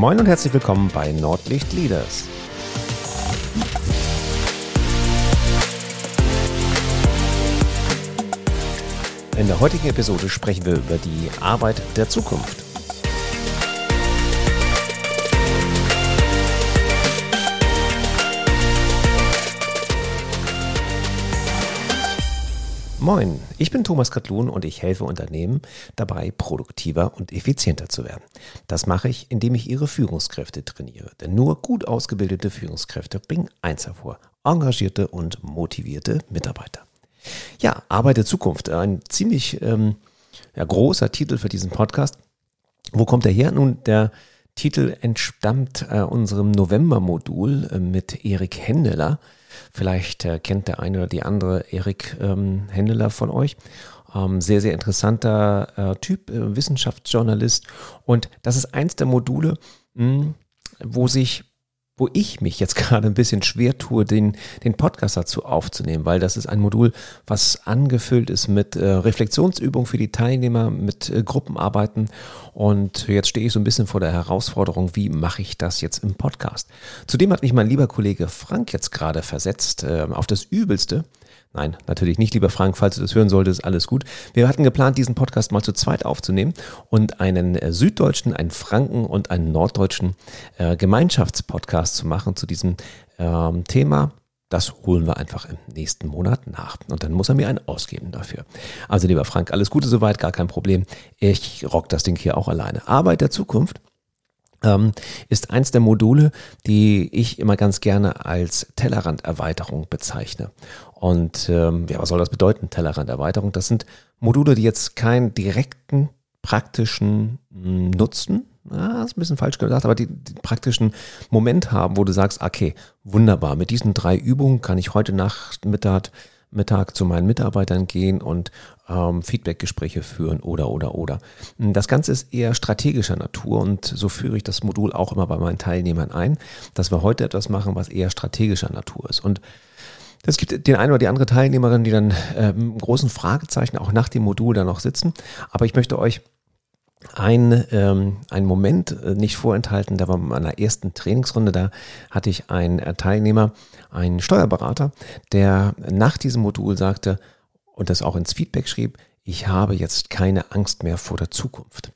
Moin und herzlich willkommen bei Nordlicht Leaders. In der heutigen Episode sprechen wir über die Arbeit der Zukunft. Moin, ich bin Thomas Katlun und ich helfe Unternehmen dabei, produktiver und effizienter zu werden. Das mache ich, indem ich ihre Führungskräfte trainiere. Denn nur gut ausgebildete Führungskräfte bringen eins hervor, engagierte und motivierte Mitarbeiter. Ja, Arbeit der Zukunft, ein ziemlich ähm, ja, großer Titel für diesen Podcast. Wo kommt er her? Nun, der Titel entstammt äh, unserem November-Modul äh, mit Erik Händeler Vielleicht äh, kennt der eine oder die andere Erik ähm, Händeler von euch. Ähm, sehr, sehr interessanter äh, Typ, äh, Wissenschaftsjournalist. Und das ist eins der Module, mh, hm, wo sich wo ich mich jetzt gerade ein bisschen schwer tue, den, den Podcast dazu aufzunehmen, weil das ist ein Modul, was angefüllt ist mit äh, Reflexionsübungen für die Teilnehmer, mit äh, Gruppenarbeiten. Und jetzt stehe ich so ein bisschen vor der Herausforderung, wie mache ich das jetzt im Podcast? Zudem hat mich mein lieber Kollege Frank jetzt gerade versetzt äh, auf das Übelste. Nein, natürlich nicht, lieber Frank, falls du das hören solltest, alles gut. Wir hatten geplant, diesen Podcast mal zu zweit aufzunehmen und einen äh, süddeutschen, einen Franken und einen norddeutschen äh, Gemeinschaftspodcast zu machen zu diesem ähm, Thema. Das holen wir einfach im nächsten Monat nach. Und dann muss er mir einen ausgeben dafür. Also lieber Frank, alles Gute soweit, gar kein Problem. Ich rock das Ding hier auch alleine. Arbeit der Zukunft ähm, ist eins der Module, die ich immer ganz gerne als Tellerranderweiterung bezeichne. Und ähm, ja, was soll das bedeuten, Tellerranderweiterung? Das sind Module, die jetzt keinen direkten praktischen hm, Nutzen, na, ist ein bisschen falsch gesagt, aber die, die praktischen Moment haben, wo du sagst, okay, wunderbar, mit diesen drei Übungen kann ich heute Nachmittag Mittag zu meinen Mitarbeitern gehen und ähm, Feedbackgespräche führen oder oder oder. Das Ganze ist eher strategischer Natur und so führe ich das Modul auch immer bei meinen Teilnehmern ein, dass wir heute etwas machen, was eher strategischer Natur ist. Und es gibt den einen oder die andere Teilnehmerin, die dann äh, großen Fragezeichen auch nach dem Modul da noch sitzen. Aber ich möchte euch ein, ähm, ein Moment äh, nicht vorenthalten, da war in meiner ersten Trainingsrunde, da hatte ich einen äh, Teilnehmer, einen Steuerberater, der nach diesem Modul sagte und das auch ins Feedback schrieb, ich habe jetzt keine Angst mehr vor der Zukunft.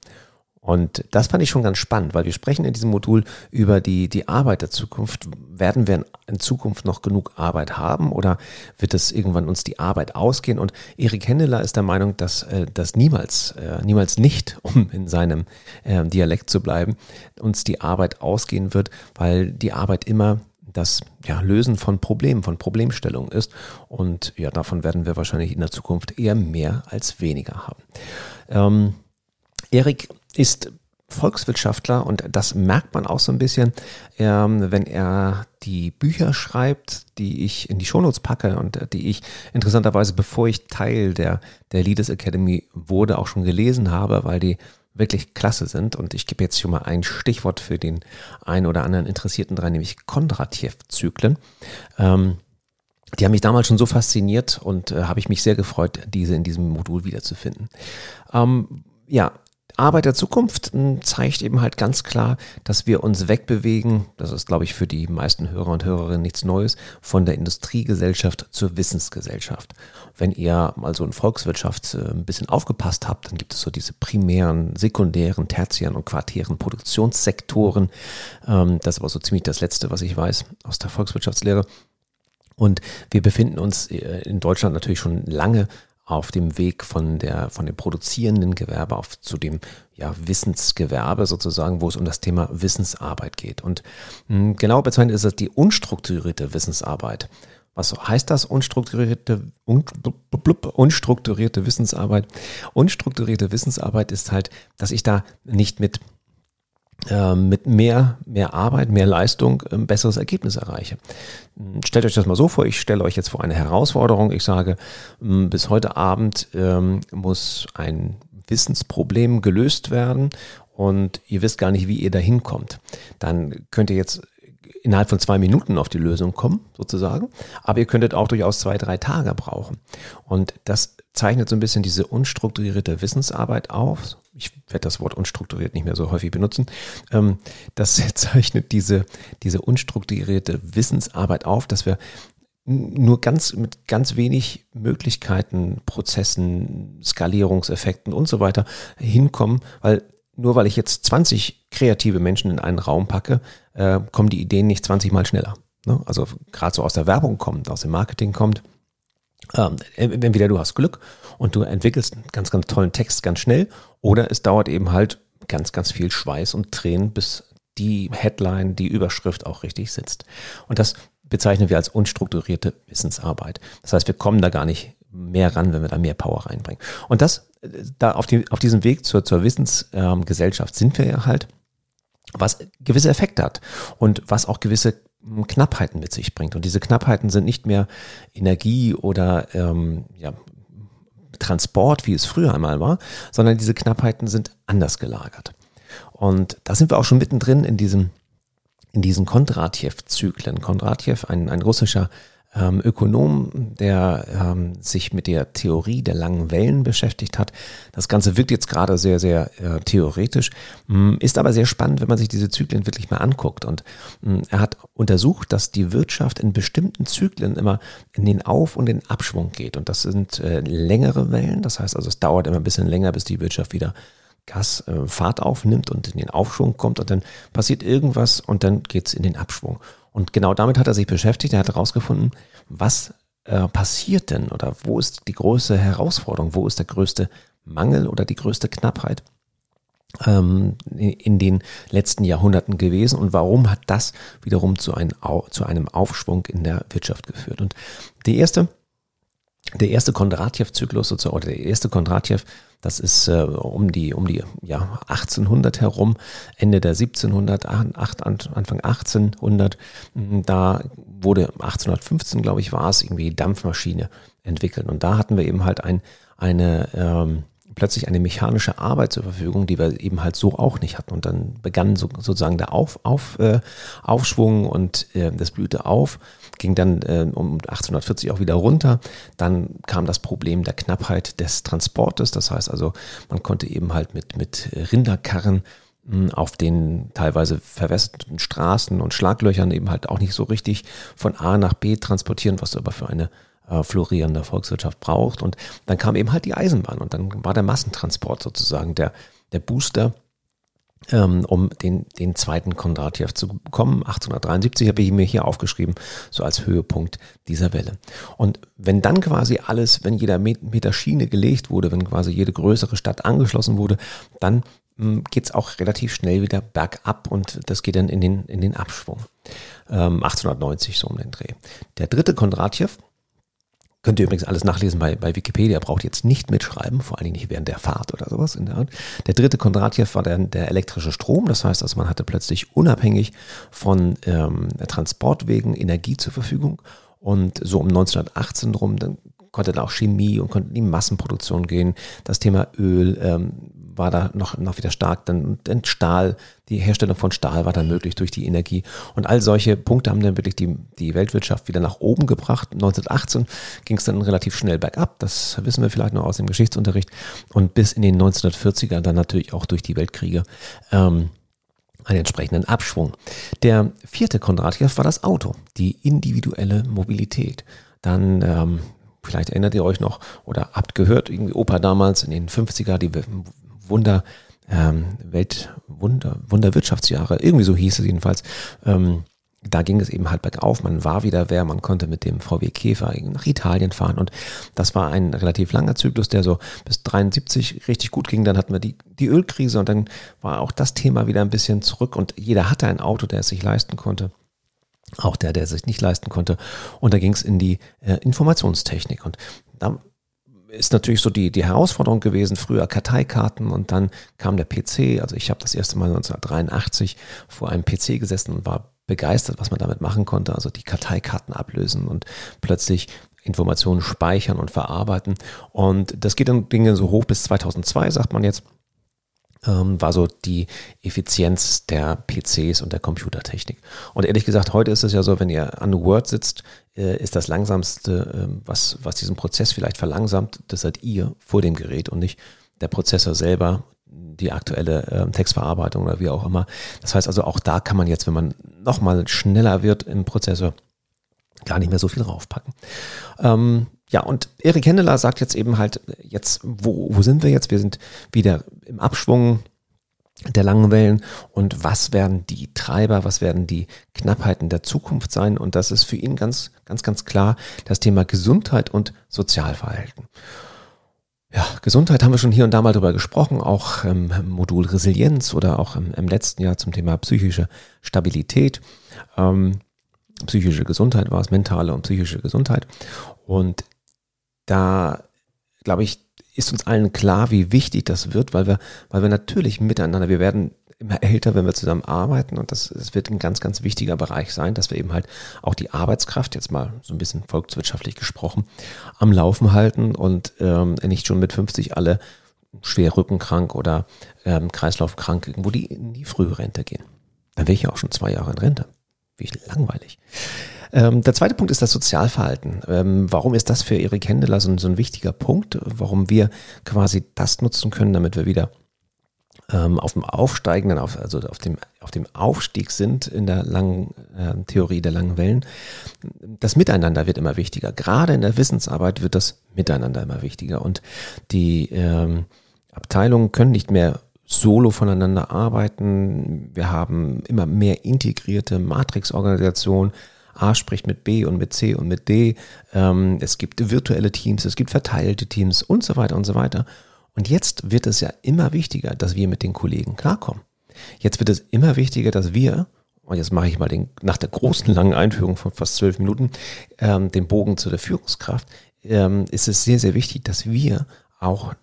Und das fand ich schon ganz spannend, weil wir sprechen in diesem Modul über die, die Arbeit der Zukunft. Werden wir in Zukunft noch genug Arbeit haben oder wird es irgendwann uns die Arbeit ausgehen? Und Erik Hendeler ist der Meinung, dass äh, das niemals, äh, niemals nicht, um in seinem äh, Dialekt zu bleiben, uns die Arbeit ausgehen wird, weil die Arbeit immer das ja, Lösen von Problemen, von Problemstellungen ist. Und ja, davon werden wir wahrscheinlich in der Zukunft eher mehr als weniger haben. Ähm, Erik ist Volkswirtschaftler und das merkt man auch so ein bisschen, ähm, wenn er die Bücher schreibt, die ich in die Shownotes packe und die ich interessanterweise, bevor ich Teil der, der Leaders Academy wurde, auch schon gelesen habe, weil die wirklich klasse sind. Und ich gebe jetzt schon mal ein Stichwort für den einen oder anderen Interessierten dran, nämlich Kondratjew-Zyklen. Ähm, die haben mich damals schon so fasziniert und äh, habe ich mich sehr gefreut, diese in diesem Modul wiederzufinden. Ähm, ja, Arbeit der Zukunft hm, zeigt eben halt ganz klar, dass wir uns wegbewegen, das ist, glaube ich, für die meisten Hörer und Hörerinnen nichts Neues, von der Industriegesellschaft zur Wissensgesellschaft. Wenn ihr mal so in Volkswirtschaft äh, ein bisschen aufgepasst habt, dann gibt es so diese primären, sekundären, tertiären und quartären Produktionssektoren. Ähm, das ist aber so ziemlich das Letzte, was ich weiß aus der Volkswirtschaftslehre. Und wir befinden uns äh, in Deutschland natürlich schon lange auf dem Weg von der, von dem produzierenden Gewerbe auf zu dem ja, Wissensgewerbe sozusagen, wo es um das Thema Wissensarbeit geht. Und mh, hm, genau bezeichnet ist das die unstrukturierte Wissensarbeit. Was heißt das? Unstrukturierte, un, blub, unstrukturierte Wissensarbeit. Unstrukturierte Wissensarbeit ist halt, dass ich da nicht mit mit mehr, mehr Arbeit, mehr Leistung ein ähm, besseres Ergebnis erreiche. Hm, stellt euch das mal so vor, ich stelle euch jetzt vor eine Herausforderung. Ich sage, hm, bis heute Abend ähm, muss ein Wissensproblem gelöst werden und ihr wisst gar nicht, wie ihr da hinkommt. Dann könnt ihr jetzt innerhalb von zwei Minuten auf die Lösung kommen, sozusagen. Aber ihr könntet auch durchaus zwei, drei Tage brauchen. Und das zeichnet so ein bisschen diese unstrukturierte Wissensarbeit auf. Ich werde das Wort unstrukturiert nicht mehr so häufig benutzen. Ähm, das zeichnet diese, diese unstrukturierte Wissensarbeit auf, dass wir nur ganz mit ganz wenig Möglichkeiten, Prozessen, Skalierungseffekten und so weiter hinkommen, weil nur weil ich jetzt 20 kreative Menschen in einen Raum packe, äh, kommen die Ideen nicht 20 Mal schneller. Ne? Also gerade so aus der Werbung kommt, aus dem Marketing kommt. Ähm, entweder du hast Glück und du entwickelst einen ganz, ganz tollen Text ganz schnell oder es dauert eben halt ganz, ganz viel Schweiß und Tränen, bis die Headline, die Überschrift auch richtig sitzt. Und das bezeichnen wir als unstrukturierte Wissensarbeit. Das heißt, wir kommen da gar nicht mehr ran, wenn wir da mehr Power reinbringen. Und das, da auf, die, auf diesem Weg zur, zur Wissensgesellschaft sind wir ja halt, was gewisse Effekte hat und was auch gewisse hm, Knappheiten mit sich bringt. Und diese Knappheiten sind nicht mehr Energie oder ähm, ja, Transport, wie es früher einmal war, sondern diese Knappheiten sind anders gelagert. Und da sind wir auch schon mittendrin in diesem in diesen Kondratjew-Zyklen. Kondratjew, ein, ein russischer ähm, Ökonom, der ähm, sich mit der Theorie der langen Wellen beschäftigt hat. Das Ganze wirkt jetzt gerade sehr, sehr äh, theoretisch, mm, ist aber sehr spannend, wenn man sich diese Zyklen wirklich mal anguckt. Und mh, mm, er hat untersucht, dass die Wirtschaft in bestimmten Zyklen immer in den Auf- und den Abschwung geht. Und das sind äh, längere Wellen. Das heißt also, es dauert immer ein bisschen länger, bis die Wirtschaft wieder Gas äh, Fahrt aufnimmt und in den Aufschwung kommt und dann passiert irgendwas und dann geht's in den Abschwung. Und genau damit hat er sich beschäftigt. Er hat herausgefunden, was äh, passiert denn oder wo ist die größte Herausforderung, wo ist der größte Mangel oder die größte Knappheit ähm, in den letzten Jahrhunderten gewesen und warum hat das wiederum zu, ein, zu einem Aufschwung in der Wirtschaft geführt. Und die erste der erste Kondratjew-Zyklus sozusagen, oder der erste Kondratjew, das ist äh, um die, um die ja, 1800 herum, Ende der 1700, Anfang 1800. Da wurde 1815, glaube ich, war es, irgendwie Dampfmaschine entwickelt. Und da hatten wir eben halt ein, eine, ähm, plötzlich eine mechanische Arbeit zur Verfügung, die wir eben halt so auch nicht hatten. Und dann begann so, sozusagen der auf, auf, äh, Aufschwung und äh, das blühte auf, ging dann äh, um 1840 auch wieder runter. Dann kam das Problem der Knappheit des Transportes. Das heißt also, man konnte eben halt mit, mit Rinderkarren hm, auf den teilweise verwässerten Straßen und Schlaglöchern eben halt auch nicht so richtig von A nach B transportieren, was aber für eine äh, florierende Volkswirtschaft braucht. Und dann kam eben halt die Eisenbahn und dann war der Massentransport sozusagen der, der Booster, ähm, um den, den zweiten Kondratjew zu bekommen. 1873 habe ich mir hier aufgeschrieben, so als Höhepunkt dieser Welle. Und wenn dann quasi alles, wenn jeder Meter Schiene gelegt wurde, wenn quasi jede größere Stadt angeschlossen wurde, dann hm, geht es auch relativ schnell wieder bergab und das geht dann in den, in den Abschwung. Ähm, 1890 so um den Dreh. Der dritte Kondratjew, Könnt ihr übrigens alles nachlesen bei, bei Wikipedia, braucht jetzt nicht mitschreiben, vor allen Dingen nicht während der Fahrt oder sowas in der Art. Der dritte Kondratjew war der, der elektrische Strom, das heißt also, man hatte plötzlich unabhängig von ähm, Transportwegen Energie zur Verfügung und so um 1918 rum, dann konnte da auch Chemie und konnte in die Massenproduktion gehen. Das Thema Öl ähm, war da noch, noch wieder stark. Dann, dann Stahl, die Herstellung von Stahl war dann möglich durch die Energie. Und all solche Punkte haben dann wirklich die, die Weltwirtschaft wieder nach oben gebracht. 1918 ging es dann relativ schnell bergab. Das wissen wir vielleicht noch aus dem Geschichtsunterricht. Und bis in den 1940er dann natürlich auch durch die Weltkriege. Ähm, einen entsprechenden Abschwung. Der vierte Kondratjew war das Auto, die individuelle Mobilität. Dann ähm, Vielleicht erinnert ihr euch noch oder habt gehört, irgendwie Opa damals in den 50er, die Wunder, ähm, Weltwunder, Wunderwirtschaftsjahre, irgendwie so hieß es jedenfalls. Ähm, da ging es eben halt bergauf, man war wieder wer, man konnte mit dem VW Käfer nach Italien fahren und das war ein relativ langer Zyklus, der so bis 73 richtig gut ging. Dann hatten wir die, die Ölkrise und dann war auch das Thema wieder ein bisschen zurück und jeder hatte ein Auto, der es sich leisten konnte. Auch der, der sich nicht leisten konnte. Und da ging es in die äh, Informationstechnik. Und da ist natürlich so die, die Herausforderung gewesen, früher Karteikarten und dann kam der PC. Also ich habe das erste Mal 1983 vor einem PC gesessen und war begeistert, was man damit machen konnte. Also die Karteikarten ablösen und plötzlich Informationen speichern und verarbeiten. Und das geht dann Dinge so hoch bis 2002, sagt man jetzt. Ähm, war so die Effizienz der PCs und der Computertechnik. Und ehrlich gesagt, heute ist es ja so, wenn ihr an Word sitzt, äh, ist das langsamste, äh, was, was diesen Prozess vielleicht verlangsamt, das seid ihr vor dem Gerät und nicht der Prozessor selber, die aktuelle äh, Textverarbeitung oder wie auch immer. Das heißt also, auch da kann man jetzt, wenn man nochmal schneller wird im Prozessor, gar nicht mehr so viel draufpacken. Ähm, ja, und Erik Hendeler sagt jetzt eben halt, jetzt, wo, wo sind wir jetzt? Wir sind wieder im Abschwung der langen Wellen und was werden die Treiber, was werden die Knappheiten der Zukunft sein? Und das ist für ihn ganz, ganz, ganz klar das Thema Gesundheit und Sozialverhalten. Ja, Gesundheit haben wir schon hier und da mal drüber gesprochen, auch im Modul Resilienz oder auch im, im letzten Jahr zum Thema psychische Stabilität. Ähm, psychische Gesundheit war es, mentale und psychische Gesundheit. Und da, glaube ich, ist uns allen klar, wie wichtig das wird, weil wir, weil wir natürlich miteinander, wir werden immer älter, wenn wir zusammen arbeiten und das, das wird ein ganz, ganz wichtiger Bereich sein, dass wir eben halt auch die Arbeitskraft, jetzt mal so ein bisschen volkswirtschaftlich gesprochen, am Laufen halten und ähm, nicht schon mit 50 alle schwer rückenkrank oder ähm, kreislaufkrank irgendwo die in die frühe Rente gehen. Dann wäre ich ja auch schon zwei Jahre in Rente. Wie langweilig. Ähm, der zweite Punkt ist das Sozialverhalten. Ähm, warum ist das für Erik Händeler so, so, ein wichtiger Punkt? Warum wir quasi das nutzen können, damit wir wieder ähm, auf dem Aufsteigenden, auf, also auf dem, auf dem Aufstieg sind in der langen äh, Theorie der langen Wellen. Das Miteinander wird immer wichtiger. Gerade in der Wissensarbeit wird das Miteinander immer wichtiger. Und die ähm, Abteilungen können nicht mehr solo voneinander arbeiten. Wir haben immer mehr integrierte Matrix-Organisationen. A spricht mit B und mit C und mit D. Ähm, es gibt virtuelle Teams, es gibt verteilte Teams und so weiter und so weiter. Und jetzt wird es ja immer wichtiger, dass wir mit den Kollegen klarkommen. Jetzt wird es immer wichtiger, dass wir, und jetzt mache ich mal den, nach der großen langen Einführung von fast zwölf Minuten, ähm, den Bogen zu der Führungskraft, ähm, ist es sehr, sehr wichtig, dass wir auch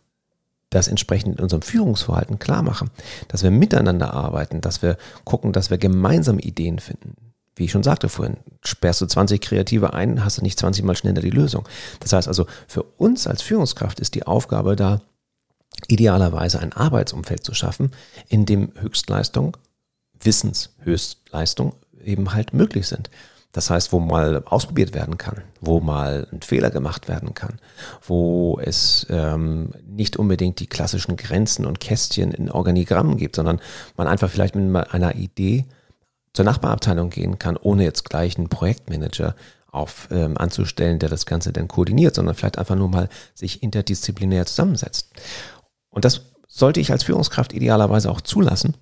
das entsprechend in unserem Führungsverhalten klar machen, dass wir miteinander arbeiten, dass wir gucken, dass wir gemeinsam Ideen finden. Wie ich schon sagte vorhin, sperrst du 20 Kreative ein, hast du nicht 20 Mal schneller die Lösung. Das heißt also, für uns als Führungskraft ist die Aufgabe da, idealerweise ein Arbeitsumfeld zu schaffen, in dem Höchstleistung, Wissenshöchstleistung eben halt möglich sind. Das heißt, wo mal ausprobiert werden kann, wo mal ein Fehler gemacht werden kann, wo es ähm, nicht unbedingt die klassischen Grenzen und Kästchen in Organigrammen gibt, sondern man einfach vielleicht mit einer Idee zur Nachbarabteilung gehen kann, ohne jetzt gleich einen Projektmanager auf, ähm, anzustellen, der das Ganze dann koordiniert, sondern vielleicht einfach nur mal sich interdisziplinär zusammensetzt. Und das sollte ich als Führungskraft idealerweise auch zulassen,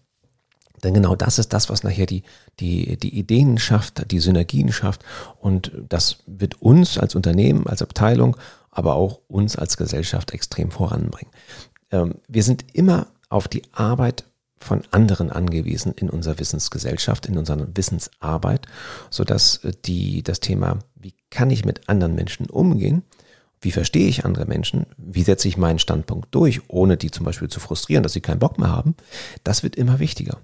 denn genau das ist das, was nachher die, die, die Ideen schafft, die Synergien schafft. Und das wird uns als Unternehmen, als Abteilung, aber auch uns als Gesellschaft extrem voranbringen. Ähm, wir sind immer auf die Arbeit von anderen angewiesen in unserer Wissensgesellschaft, in unserer Wissensarbeit, sodass äh, die, das Thema, wie kann ich mit anderen Menschen umgehen, wie verstehe ich andere Menschen, wie setze ich meinen Standpunkt durch, ohne die zum Beispiel zu frustrieren, dass sie keinen Bock mehr haben, das wird immer wichtiger.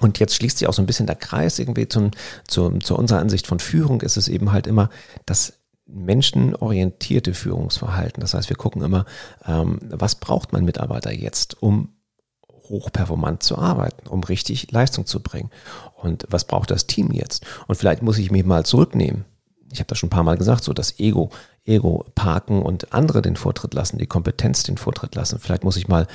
Und jetzt schließt sich auch so ein bisschen der Kreis irgendwie zum, zum, zu unserer Ansicht von Führung ist es eben halt immer das menschenorientierte Führungsverhalten. Das heißt, wir gucken immer, ähm, was braucht mein Mitarbeiter jetzt, um hochperformant zu arbeiten, um richtig Leistung zu bringen. Und was braucht das Team jetzt? Und vielleicht muss ich mich mal zurücknehmen. Ich habe das schon ein paar Mal gesagt, so das Ego, Ego parken und andere den Vortritt lassen, die Kompetenz den Vortritt lassen. Vielleicht muss ich mal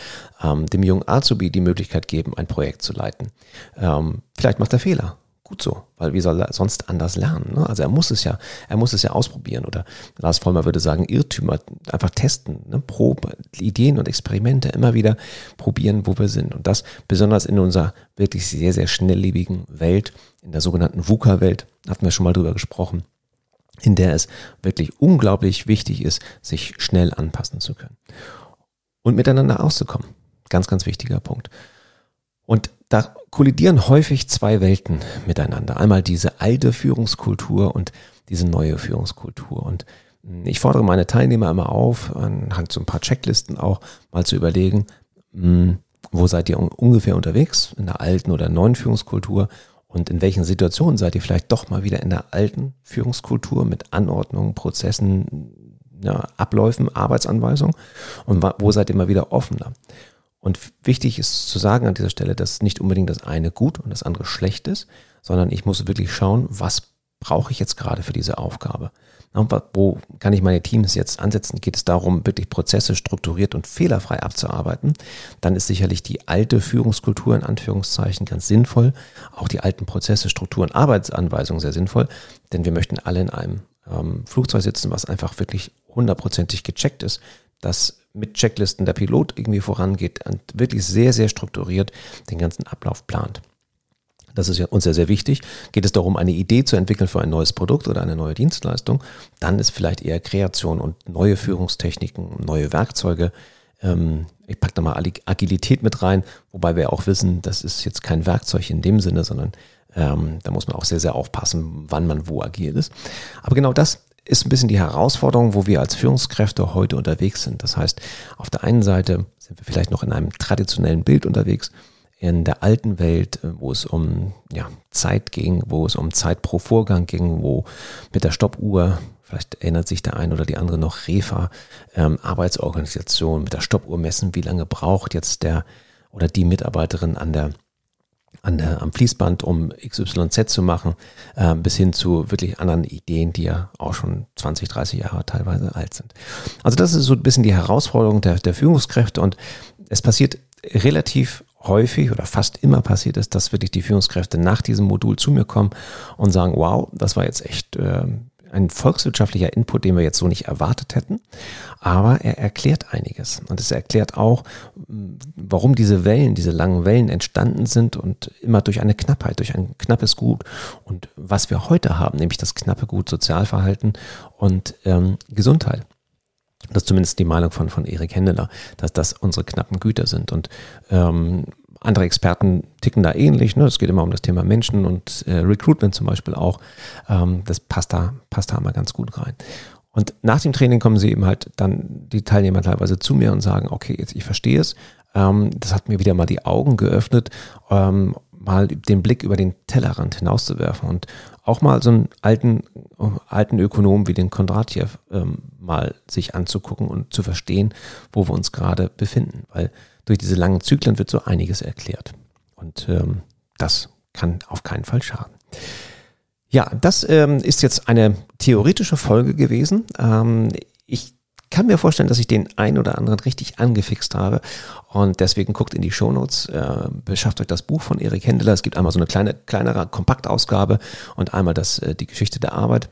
ähm, dem jungen Azubi die Möglichkeit geben, ein Projekt zu leiten. Ähm, vielleicht macht er Fehler gut so, weil wie soll er sonst anders lernen? Ne? Also er muss es ja, er muss es ja ausprobieren oder Lars Vollmer würde sagen, Irrtümer einfach testen, ne? Probe, Ideen und Experimente immer wieder probieren, wo wir sind. Und das besonders in unserer wirklich sehr, sehr schnelllebigen Welt, in der sogenannten VUCA-Welt, hatten wir schon mal drüber gesprochen, in der es wirklich unglaublich wichtig ist, sich schnell anpassen zu können und miteinander auszukommen. Ganz, ganz wichtiger Punkt. Da kollidieren häufig zwei Welten miteinander. Einmal diese alte Führungskultur und diese neue Führungskultur. Und ich fordere meine Teilnehmer immer auf, anhand so ein paar Checklisten auch mal zu überlegen, hm, wo seid ihr ungefähr unterwegs, in der alten oder neuen Führungskultur und in welchen Situationen seid ihr vielleicht doch mal wieder in der alten Führungskultur mit Anordnungen, Prozessen, ja, Abläufen, Arbeitsanweisungen und wo seid ihr mal wieder offener. Und wichtig ist zu sagen an dieser Stelle, dass nicht unbedingt das eine gut und das andere schlecht ist, sondern ich muss wirklich schauen, was brauche ich jetzt gerade für diese Aufgabe. Wo kann ich meine Teams jetzt ansetzen? Geht es darum, wirklich Prozesse strukturiert und fehlerfrei abzuarbeiten? Dann ist sicherlich die alte Führungskultur in Anführungszeichen ganz sinnvoll. Auch die alten Prozesse, Strukturen, Arbeitsanweisungen sehr sinnvoll, denn wir möchten alle in einem ähm, Flugzeug sitzen, was einfach wirklich hundertprozentig gecheckt ist, dass mit Checklisten der Pilot irgendwie vorangeht und wirklich sehr, sehr strukturiert den ganzen Ablauf plant. Das ist ja uns sehr, sehr wichtig. Geht es darum, eine Idee zu entwickeln für ein neues Produkt oder eine neue Dienstleistung, dann ist vielleicht eher Kreation und neue Führungstechniken, neue Werkzeuge. Ähm, ich packe da mal Agilität mit rein, wobei wir auch wissen, das ist jetzt kein Werkzeug in dem Sinne, sondern ähm, da muss man auch sehr, sehr aufpassen, wann man wo agil ist. Aber genau das ist ein bisschen die Herausforderung, wo wir als Führungskräfte heute unterwegs sind. Das heißt, auf der einen Seite sind wir vielleicht noch in einem traditionellen Bild unterwegs, in der alten Welt, wo es um ja, Zeit ging, wo es um Zeit pro Vorgang ging, wo mit der Stoppuhr, vielleicht erinnert sich der ein oder die andere noch, Refa, ähm, Arbeitsorganisation, mit der Stoppuhr messen, wie lange braucht jetzt der oder die Mitarbeiterin an der an der, am Fließband, um XYZ zu machen, äh, bis hin zu wirklich anderen Ideen, die ja auch schon 20, 30 Jahre teilweise alt sind. Also das ist so ein bisschen die Herausforderung der, der Führungskräfte und es passiert relativ häufig oder fast immer passiert ist, dass wirklich die Führungskräfte nach diesem Modul zu mir kommen und sagen, wow, das war jetzt echt äh, ein volkswirtschaftlicher Input, den wir jetzt so nicht erwartet hätten. Aber er erklärt einiges. Und es erklärt auch, warum diese Wellen, diese langen Wellen entstanden sind und immer durch eine Knappheit, durch ein knappes Gut. Und was wir heute haben, nämlich das knappe Gut Sozialverhalten und ähm, Gesundheit. Das ist zumindest die Meinung von, von Erik Händeler, dass das unsere knappen Güter sind. Und ähm, andere Experten ticken da ähnlich. Ne? Es geht immer um das Thema Menschen und äh, Recruitment zum Beispiel auch. Ähm, das passt da, passt da immer ganz gut rein. Und nach dem Training kommen sie eben halt dann die Teilnehmer teilweise zu mir und sagen, okay, jetzt ich verstehe es. Ähm, das hat mir wieder mal die Augen geöffnet, ähm, mal den Blick über den Tellerrand hinauszuwerfen und auch mal so einen alten, alten Ökonom wie den Kondratjew ähm, mal sich anzugucken und zu verstehen, wo wir uns gerade befinden. Weil durch diese langen Zyklen wird so einiges erklärt. Und ähm, das kann auf keinen Fall schaden. Ja, das ähm, ist jetzt eine theoretische Folge gewesen. Ähm, ich kann mir vorstellen, dass ich den einen oder anderen richtig angefixt habe. Und deswegen guckt in die Shownotes, äh, beschafft euch das Buch von Erik Händeler. Es gibt einmal so eine kleine, kleinere Kompaktausgabe und einmal das, äh, die Geschichte der Arbeit.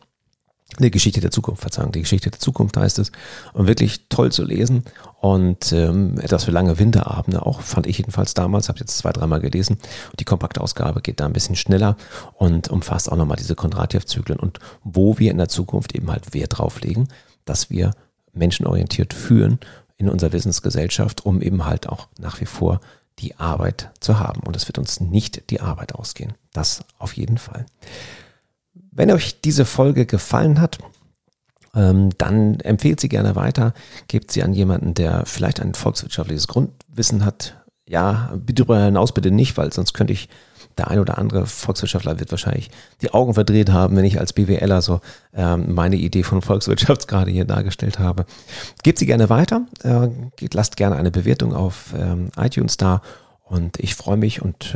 Die Geschichte der Zukunft, Verzeihung, die Geschichte der Zukunft heißt es. Und wirklich toll zu lesen und ähm, etwas für lange Winterabende auch, fand ich jedenfalls damals, habe jetzt zwei, dreimal gelesen. Die Kompaktausgabe geht da ein bisschen schneller und umfasst auch nochmal diese Kondratjew-Zyklen und wo wir in der Zukunft eben halt Wert drauf legen, dass wir menschenorientiert führen in unserer Wissensgesellschaft, um eben halt auch nach wie vor die Arbeit zu haben. Und es wird uns nicht die Arbeit ausgehen. Das auf jeden Fall. Wenn euch diese Folge gefallen hat, ähm, dann empfehlt sie gerne weiter, gebt sie an jemanden, der vielleicht ein volkswirtschaftliches Grundwissen hat. Ja, darüber hinaus bitte nicht, weil sonst könnte ich der ein oder andere Volkswirtschaftler wird wahrscheinlich die Augen verdreht haben, wenn ich als BWLer so ähm, meine Idee von Volkswirtschaft gerade hier dargestellt habe. Gebt sie gerne weiter, äh, lasst gerne eine Bewertung auf ähm, iTunes da und ich freue mich und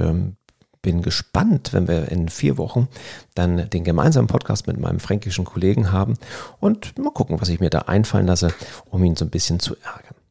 bin gespannt, wenn wir in vier Wochen dann den gemeinsamen Podcast mit meinem fränkischen Kollegen haben und mal gucken, was ich mir da einfallen lasse, um ihn so ein bisschen zu ärgern.